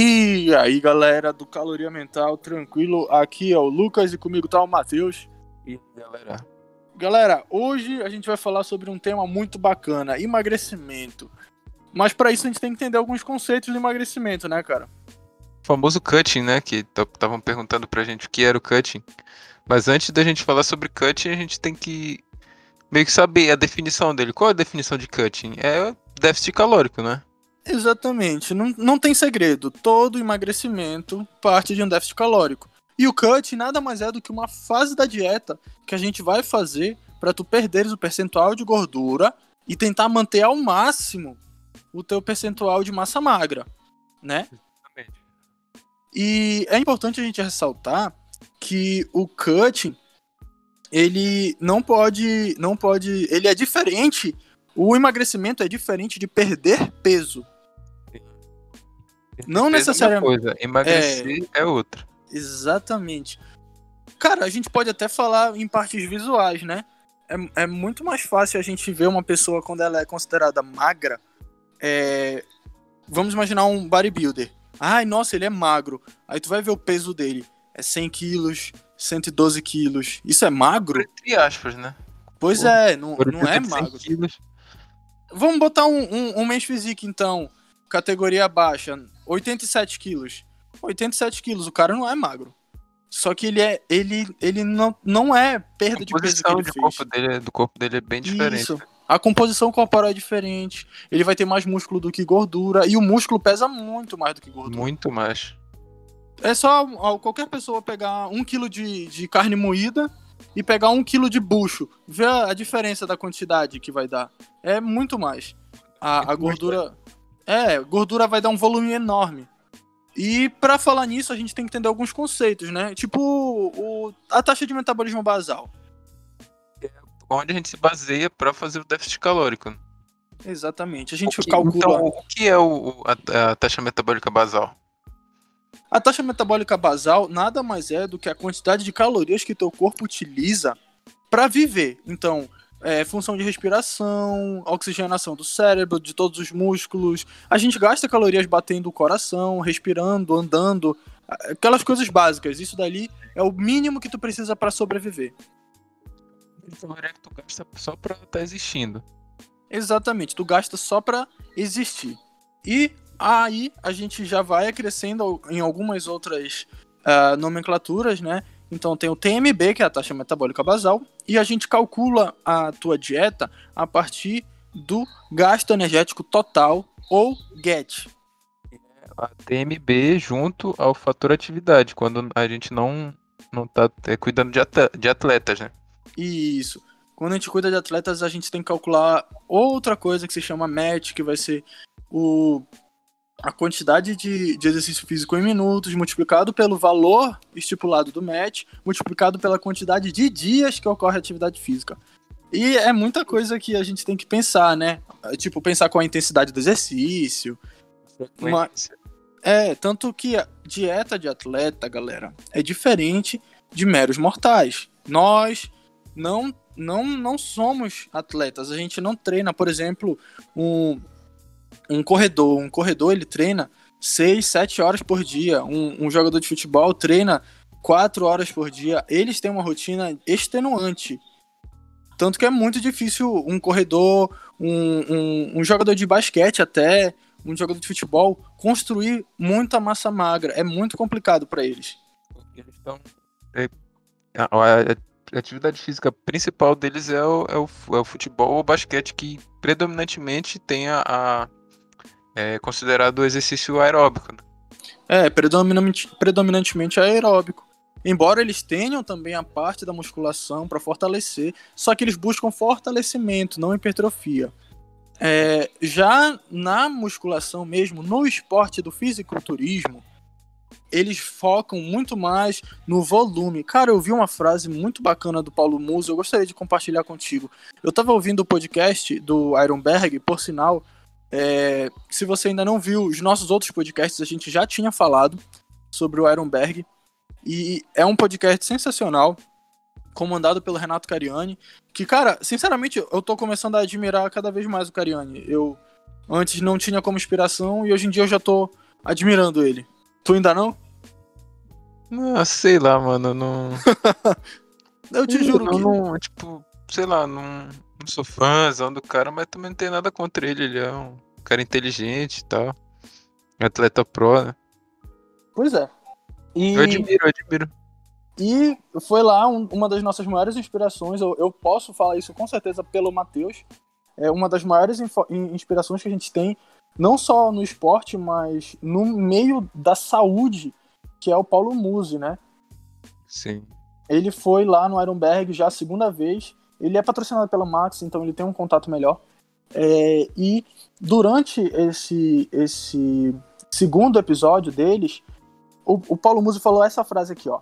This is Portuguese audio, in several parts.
E aí, galera do Caloria Mental, tranquilo? Aqui é o Lucas e comigo tá o Matheus. E galera, Galera, hoje a gente vai falar sobre um tema muito bacana, emagrecimento. Mas para isso a gente tem que entender alguns conceitos de emagrecimento, né, cara? o famoso cutting, né? Que estavam perguntando pra gente o que era o cutting. Mas antes da gente falar sobre cutting, a gente tem que meio que saber a definição dele. Qual é a definição de cutting? É déficit calórico, né? Exatamente, não, não tem segredo. Todo emagrecimento parte de um déficit calórico. E o cut nada mais é do que uma fase da dieta que a gente vai fazer para tu perderes o percentual de gordura e tentar manter ao máximo o teu percentual de massa magra, né? Exatamente. E é importante a gente ressaltar que o cutting ele não pode não pode, ele é diferente, o emagrecimento é diferente de perder peso. Não é necessariamente- Coisa, emagrecer é... outra. Exatamente. Cara, a gente pode até falar em partes visuais, né? É, é muito mais fácil a gente ver uma pessoa quando ela é considerada magra. é, Vamos imaginar um bodybuilder. Ai, nossa, ele é magro. Aí tu vai ver o peso dele. É 100 quilos, 112 quilos. Isso é magro? Entre aspas, né? Pois Pô, é, não, não é tenho 100 magro. quilos. Vamos botar um, um, um men's physique, então. Categoria baixa. 87 quilos. 87 quilos, o cara não é magro. Só que ele é. Ele, ele não, não é A perda de peso que composição ele de fez. corpo dele, do corpo dele é bem diferente. Isso. A composição corporal é diferente. Ele vai ter mais músculo do que gordura. E o músculo pesa muito mais do que gordura. Muito mais. É só ó, qualquer pessoa pegar um quilo de, de carne moída e pegar um quilo de bucho. Vê a, a diferença da quantidade que vai dar. É muito mais. A, a Muito mais, gordura. É, gordura vai dar um volume enorme. E pra falar nisso, a gente tem que entender alguns conceitos, né? Tipo o, a taxa de metabolismo basal. Onde a gente se baseia pra fazer o déficit calórico. Exatamente. A gente O que- calcula. Então, o que é o, o- a, a taxa metabólica basal? A taxa metabólica basal nada mais é do que a quantidade de calorias que teu corpo utiliza para viver. Então, é função de respiração, oxigenação do cérebro, de todos os músculos. A gente gasta calorias batendo o coração, respirando, andando, aquelas coisas básicas. Isso dali é o mínimo que tu precisa para sobreviver. caloria que tu gasta só pra estar existindo. Exatamente, tu gasta só pra existir. E aí a gente já vai acrescendo em algumas outras ah, nomenclaturas, né? Então tem o TMB, que é a taxa metabólica basal, e a gente calcula a tua dieta a partir do gasto energético total ou GET. A TMB junto ao fator atividade, quando a gente não, não tá é, cuidando de atle- de atletas, né? Isso. Quando a gente cuida de atletas, a gente tem que calcular outra coisa que se chama MET, que vai ser o, a quantidade de, de exercício físico em minutos, multiplicado pelo valor estipulado do MET, multiplicado pela quantidade de dias que ocorre a atividade física. E é muita coisa que a gente tem que pensar, né? Tipo, pensar com a intensidade do exercício. Uma- É, tanto que a dieta de atleta, galera, é diferente de meros mortais. Nós não não não somos atletas. A gente não treina, por exemplo, um, um corredor. Um corredor ele treina 6, 7 horas por dia. Um, um jogador de futebol treina 4 horas por dia. Eles têm uma rotina extenuante. Tanto que é muito difícil um corredor, um, um, um jogador de basquete até, um jogador de futebol, construir muita massa magra. É muito complicado para eles. Eles estão. é, a, a- atividade física principal deles é o, é o, é o futebol ou basquete, que predominantemente tem a. a- é considerado exercício aeróbico. né? É, predominante, predominantemente aeróbico. Embora eles tenham também a parte da musculação para fortalecer, só que eles buscam fortalecimento, não hipertrofia. É, já na musculação mesmo, no esporte do fisiculturismo, eles focam muito mais no volume. Cara, eu vi uma frase muito bacana do Paulo Musa, eu gostaria de compartilhar contigo. Eu tava ouvindo o podcast do Ironberg, por sinal, é, se você ainda não viu os nossos outros podcasts, a gente já tinha falado sobre o Ironberg. E é um podcast sensacional, comandado pelo Renato Cariani. Que, cara, sinceramente, eu tô começando a admirar cada vez mais o Cariani. Eu antes não tinha como inspiração e hoje em dia eu já tô admirando ele. Tu ainda não? Ah, sei lá, mano, não. Eu te juro não, que. não, tipo, sei lá, não, não sou fãzão do cara, mas também não tem nada contra ele. Ele é um cara inteligente e tal. Atleta pro, né? Pois é. E, Eu admiro, eu admiro. e foi lá um- uma das nossas maiores inspirações. Eu, eu posso falar isso com certeza pelo Matheus. É uma das maiores inspirações que a gente tem, não só no esporte, mas no meio da saúde, que é o Paulo Musi, né? Sim. Ele foi lá no Ironberg já a segunda vez. Ele é patrocinado pela Max, então ele tem um contato melhor. É, e durante esse, esse segundo episódio deles, o, o Paulo Musi falou essa frase aqui, ó.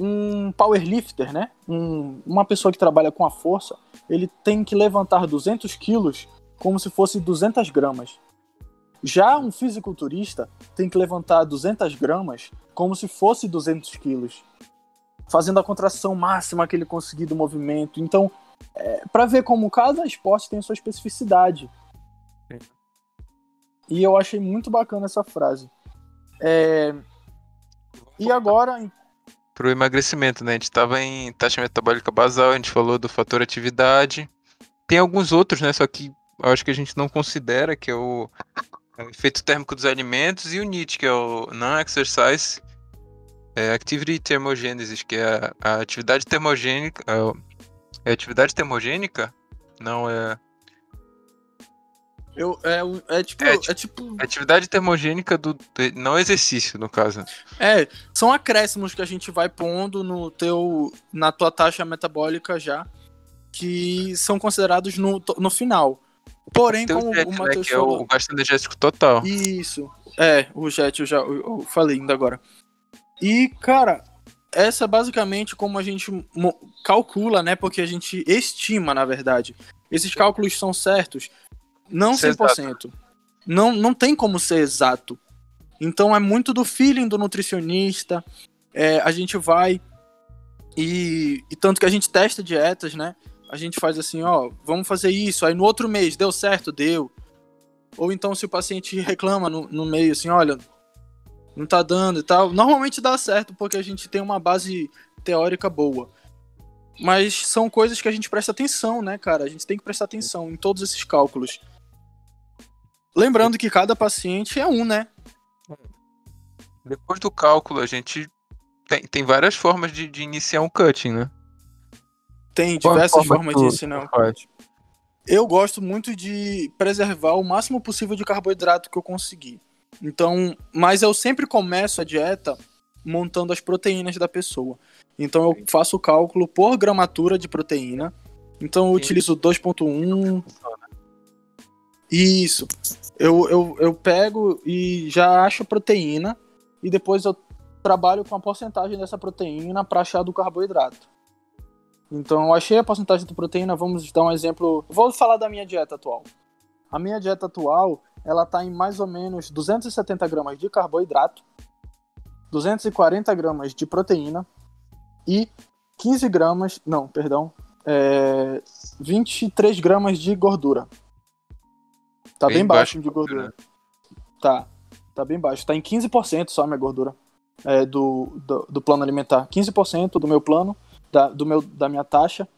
Um powerlifter, né? Um- uma pessoa que trabalha com a força, ele tem que levantar 200 quilos como se fosse 200 gramas. Já um fisiculturista tem que levantar 200 gramas como se fosse 200 quilos fazendo a contração máxima que ele conseguir do movimento. Então, é, para ver como cada esporte tem a sua especificidade. Sim. E eu achei muito bacana essa frase. É, e agora, Pro emagrecimento, né? A gente tava em taxa metabólica basal, a gente falou do fator atividade. Tem alguns outros, né? Só que eu acho que a gente não considera, que é o, é o efeito térmico dos alimentos, e o NEAT, que é o Non-Exercise é, Activity Thermogenesis, que é a, a atividade termogênica. É, é atividade termogênica? Não, é. eu, é, é tipo, É, é tipo, a atividade termogênica do. Não exercício, no caso. é, são acréscimos que a gente vai pondo no teu, na tua taxa metabólica já, que são considerados no, no final. Porém, como o JET, o né, Matheus que é o, falou, o gasto energético total. Isso. É, o jet eu já eu, eu falei ainda agora. E, cara, essa é basicamente como a gente calcula, né? Porque a gente estima, na verdade. Esses cálculos são certos? Não Ser 100%. Não, não tem como ser exato. Então é muito do feeling do nutricionista. É, a gente vai e, e tanto que a gente testa dietas, né? A gente faz assim, ó, vamos fazer isso. Aí no outro mês deu certo, deu. Ou então se o paciente reclama no, no meio assim, olha, não tá dando e tal. Normalmente dá certo porque a gente tem uma base teórica boa. Mas são coisas que a gente presta atenção, né, cara? A gente tem que prestar atenção em todos esses cálculos. Lembrando que cada paciente é um, né? Depois do cálculo, a gente tem, tem várias formas de, de iniciar um cutting, né? Tem diversas forma formas de ensinar. tu faz? Eu gosto muito de preservar o máximo possível de carboidrato que eu conseguir. Então, mas eu sempre começo a dieta montando as proteínas da pessoa. Então eu faço o cálculo por gramatura de proteína. Então eu Sim. utilizo 2.1. Isso. Eu, eu, eu pego e já acho a proteína e depois eu trabalho com a porcentagem dessa proteína para achar do carboidrato. Então, eu achei a porcentagem de proteína, vamos dar um exemplo. Vou falar da minha dieta atual. A minha dieta atual, ela tá em mais ou menos 270 gramas de carboidrato, 240 gramas de proteína e 15 gramas, não, perdão, é, 23 gramas de gordura. Tá bem, Bem baixo baixo de gordura. Tá, tá bem baixo. Tá em 15% só a minha gordura é, do, do, do plano alimentar. 15% do meu plano da, do meu, da minha taxa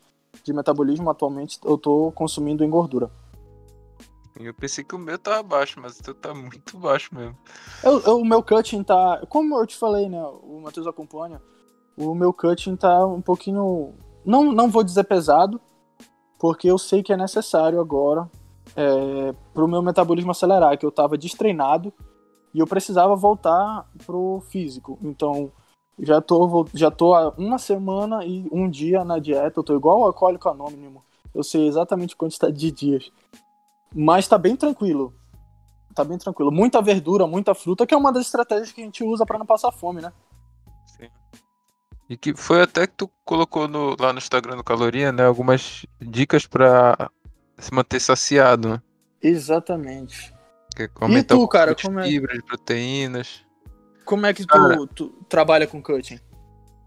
de metabolismo atualmente eu tô consumindo em gordura. Eu pensei que o meu tava baixo, mas o teu tá muito baixo mesmo. Eu, eu- o meu cutting tá. Como eu te falei, né? O Matheus acompanha. O meu cutting tá um pouquinho. Não, não vou dizer pesado, porque eu sei que é necessário agora é, pro meu metabolismo acelerar, que eu tava destreinado e eu precisava voltar pro físico. Então, já tô, já tô há uma semana e um dia na dieta, eu tô igual o alcoólico anônimo. Eu sei exatamente quantidade de dias. Mas tá bem tranquilo. Tá bem tranquilo. Muita verdura, muita fruta, que é uma das estratégias que a gente usa pra não passar fome, né? Sim. E que foi até que tu colocou no- lá no Instagram do Caloria, né? Algumas dicas pra se manter saciado, né? Exatamente. Que é aumentar tu, cara, como é? fibras, proteínas. Como é que Cara. tu, tu trabalha com cutting?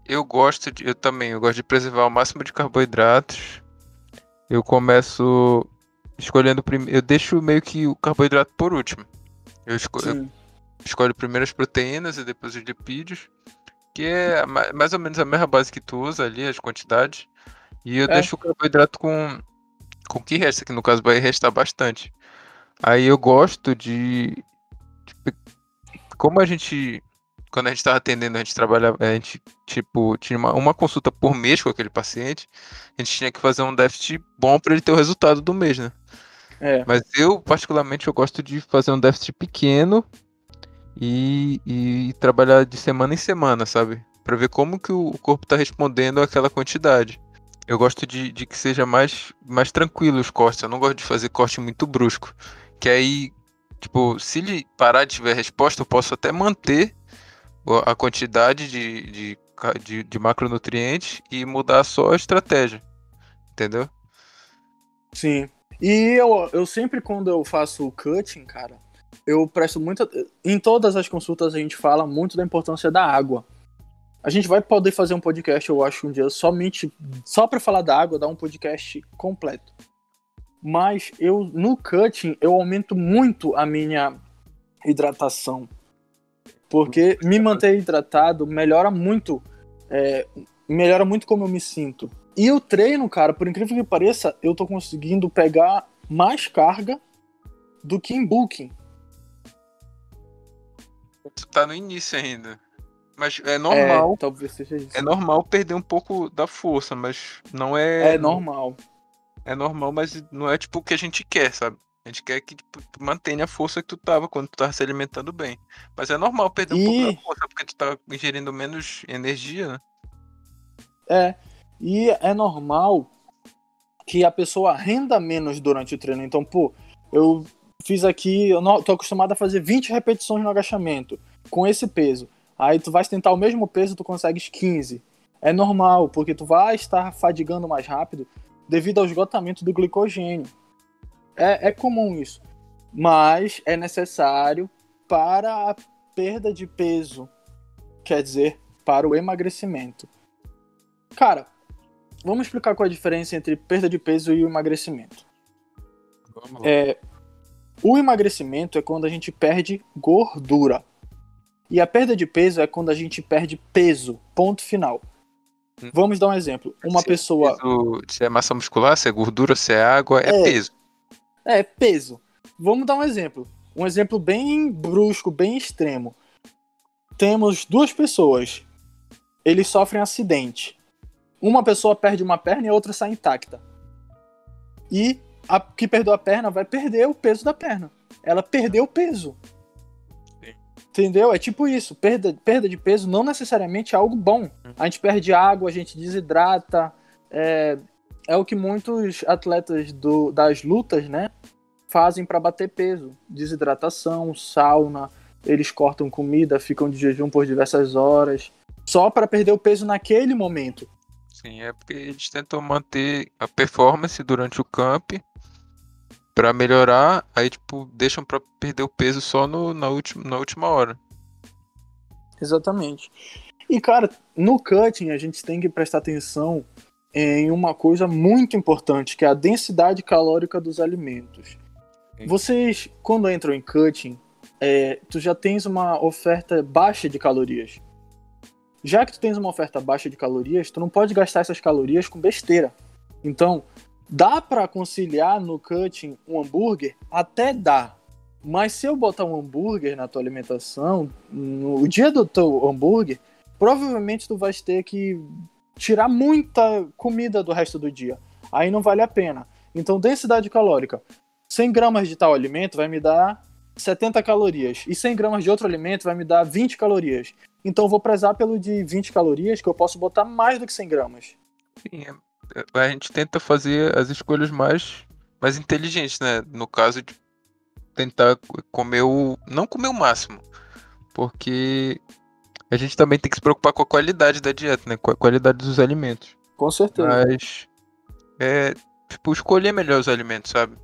Eu gosto de, eu também, eu gosto de preservar o máximo de carboidratos. Eu começo escolhendo primeiro, eu deixo meio que o carboidrato por último. Eu, esco- eu Sim. escolhe primeiro as proteínas e depois os lipídios, que é mais ou menos a mesma base que tu usa ali, as quantidades. E eu é. deixo o carboidrato com, com o que resta, que no caso vai restar bastante. Aí eu gosto de. Tipo, como a gente. Quando a gente estava atendendo, a gente trabalhava. A gente, tipo, tinha uma, uma consulta por mês com aquele paciente. A gente tinha que fazer um déficit bom para ele ter o resultado do mês, né? É. Mas eu, particularmente, eu gosto de fazer um déficit pequeno e, e trabalhar de semana em semana, sabe? Para ver como que o corpo está respondendo àquela quantidade. Eu gosto de, de, que seja mais, mais tranquilo os cortes. Eu não gosto de fazer corte muito brusco. Que aí, tipo, se ele parar de tiver resposta, eu posso até manter a quantidade de, de, de, de macronutrientes e mudar só a estratégia. Entendeu? Sim. E eu, eu sempre, quando eu faço o cutting, cara, eu presto muita. Em todas as consultas a gente fala muito da importância da água. A gente vai poder fazer um podcast, eu acho, um dia somente só para falar da água, dar um podcast completo. Mas eu no cutting eu aumento muito a minha hidratação, porque me manter hidratado melhora muito, é, melhora muito como eu me sinto. E o treino, cara, por incrível que pareça, eu tô conseguindo pegar mais carga do que em booking. Tu tá no início ainda. Mas é normal. É, talvez seja isso. É normal perder um pouco da força, mas não é. É normal. É normal, mas não é tipo o que a gente quer, sabe? A gente quer que tipo, tu mantenha a força que tu tava quando tu tava se alimentando bem. Mas é normal perder um pouco da força, porque tu tá ingerindo menos energia, né? É. E é normal que a pessoa renda menos durante o treino. Então, pô, eu fiz aqui, eu não, tô acostumado a fazer 20 repetições no agachamento com esse peso. Aí tu vai tentar o mesmo peso, tu consegues 15. É normal, porque tu vai estar fadigando mais rápido devido ao esgotamento do glicogênio. É, é comum isso. Mas é necessário para a perda de peso, quer dizer, para o emagrecimento. Cara, vamos explicar qual é a diferença entre perda de peso e o emagrecimento. É, o emagrecimento é quando a gente perde gordura. E a perda de peso é quando a gente perde peso. Ponto final. Hum. Vamos dar um exemplo. Uma se é pessoa. É peso, se é massa muscular, se é gordura, se é água, é, é peso. É, peso. Vamos dar um exemplo. Um exemplo bem brusco, bem extremo. Temos duas pessoas. Eles sofrem acidente. Uma pessoa perde uma perna e a outra sai intacta. E a que perdeu a perna vai perder o peso da perna. Ela perdeu o peso. Entendeu? É tipo isso. Perda, perda de peso não necessariamente é algo bom. A gente perde água, a gente desidrata. É, é o que muitos atletas do, das lutas, né? Fazem para bater peso. Desidratação, sauna. Eles cortam comida, ficam de jejum por diversas horas. Só para perder o peso naquele momento. Sim, é porque eles tentam manter a performance durante o camp para melhorar, aí tipo, deixam para perder o peso só no, na, última, na última hora. Exatamente. E cara, no cutting a gente tem que prestar atenção em uma coisa muito importante, que é a densidade calórica dos alimentos. Vocês, quando entram em cutting, é, tu já tens uma oferta baixa de calorias já que tu tens uma oferta baixa de calorias, tu não pode gastar essas calorias com besteira. Então, dá para conciliar no cutting um hambúrguer? Até dá. Mas se eu botar um hambúrguer na tua alimentação, no dia do teu hambúrguer, provavelmente tu vai ter que tirar muita comida do resto do dia. Aí não vale a pena. Então, densidade calórica. 100 gramas de tal alimento vai me dar 70 calorias. E 100 gramas de outro alimento vai me dar 20 calorias. Então vou prezar pelo de 20 calorias, que eu posso botar mais do que 100 gramas. Sim, é, a gente tenta fazer as escolhas mais, mais inteligentes, né? No caso de tentar comer o. Não comer o máximo. Porque a gente também tem que se preocupar com a qualidade da dieta, né? Com a qualidade dos alimentos. Com certeza. Mas. É. Tipo, escolher melhor os alimentos, sabe?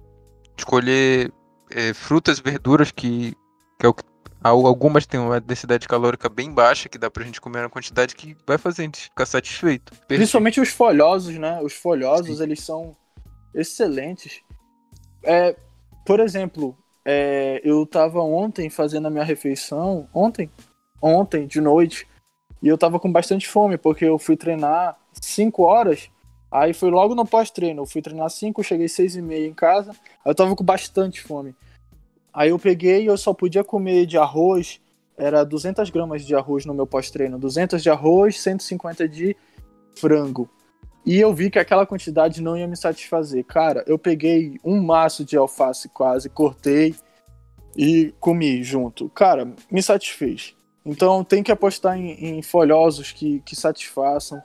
Escolher é, frutas, verduras que, que é que Algumas têm uma densidade calórica bem baixa, que dá pra gente comer uma quantidade que vai fazer a gente ficar satisfeito. Principalmente os folhosos, né? Os folhosos, Sim. eles são excelentes. É, por exemplo, é, eu tava ontem fazendo a minha refeição, ontem? Ontem, de noite, e eu tava com bastante fome, porque eu fui treinar 5 horas, aí foi logo no pós-treino, eu fui treinar 5, cheguei 6 e meia em casa, aí eu tava com bastante fome. Aí eu peguei e eu só podia comer de arroz, era 200 gramas de arroz no meu pós-treino, 200 de arroz, 150 de frango. E eu vi que aquela quantidade não ia me satisfazer. Cara, eu peguei um maço de alface quase, cortei e comi junto. Cara, me satisfez. Então tem que apostar em, em folhosos que, que satisfaçam,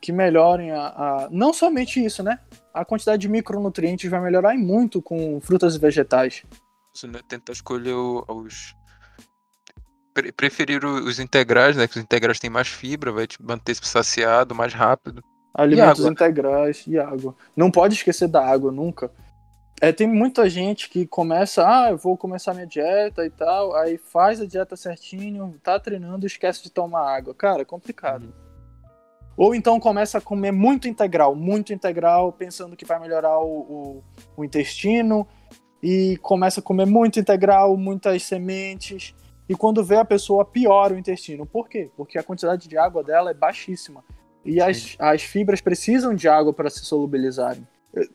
que melhorem a, a, Não somente isso, né? A quantidade de micronutrientes vai melhorar muito com frutas e vegetais. Você né? Tentar escolher os. Preferir os integrais, né? Que os integrais têm mais fibra, vai te manter saciado mais rápido. Alimentos e integrais e água. Não pode esquecer da água nunca. É, tem muita gente que começa, ah, eu vou começar minha dieta e tal, aí faz a dieta certinho, tá treinando e esquece de tomar água. Cara, é complicado. Uhum. Ou então começa a comer muito integral, muito integral, pensando que vai melhorar o, o, o intestino, e começa a comer muito integral, muitas sementes, e quando vê a pessoa piora o intestino. Por quê? Porque a quantidade de água dela é baixíssima. E as, as fibras precisam de água para se solubilizarem.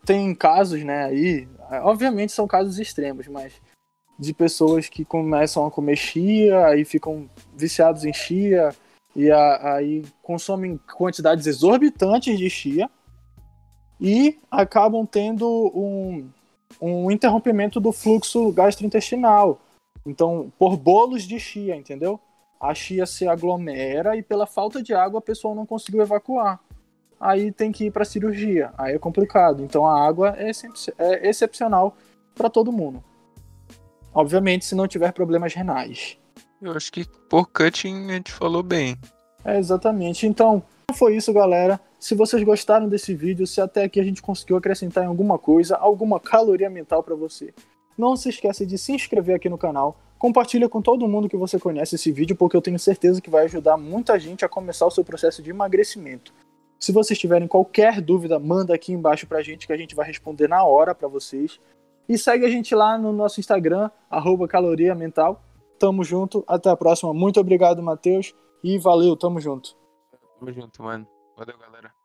Tem casos, né, aí, obviamente são casos extremos, mas de pessoas que começam a comer chia, aí ficam viciados em chia, e a, aí consomem quantidades exorbitantes de chia, e acabam tendo um, um interrompimento do fluxo gastrointestinal. Então, por bolos de chia, entendeu? a chia se aglomera e pela falta de água a pessoa não conseguiu evacuar. Aí tem que ir para cirurgia. Aí é complicado. Então a água é, é excepcional para todo mundo. Obviamente, se não tiver problemas renais. Eu acho que por cutting a gente falou bem. É, exatamente. Então, foi isso, galera. Se vocês gostaram desse vídeo, se até aqui a gente conseguiu acrescentar em alguma coisa, alguma caloria mental para você, não se esqueça de se inscrever aqui no canal, Compartilha com todo mundo que você conhece esse vídeo, porque eu tenho certeza que vai ajudar muita gente a começar o seu processo de emagrecimento. Se vocês tiverem qualquer dúvida, manda aqui embaixo pra gente que a gente vai responder na hora para vocês. E segue a gente lá no nosso Instagram, arroba caloria mental. Tamo junto, até a próxima. Muito obrigado, Matheus. E valeu, tamo junto. Tamo junto, mano. Valeu, galera.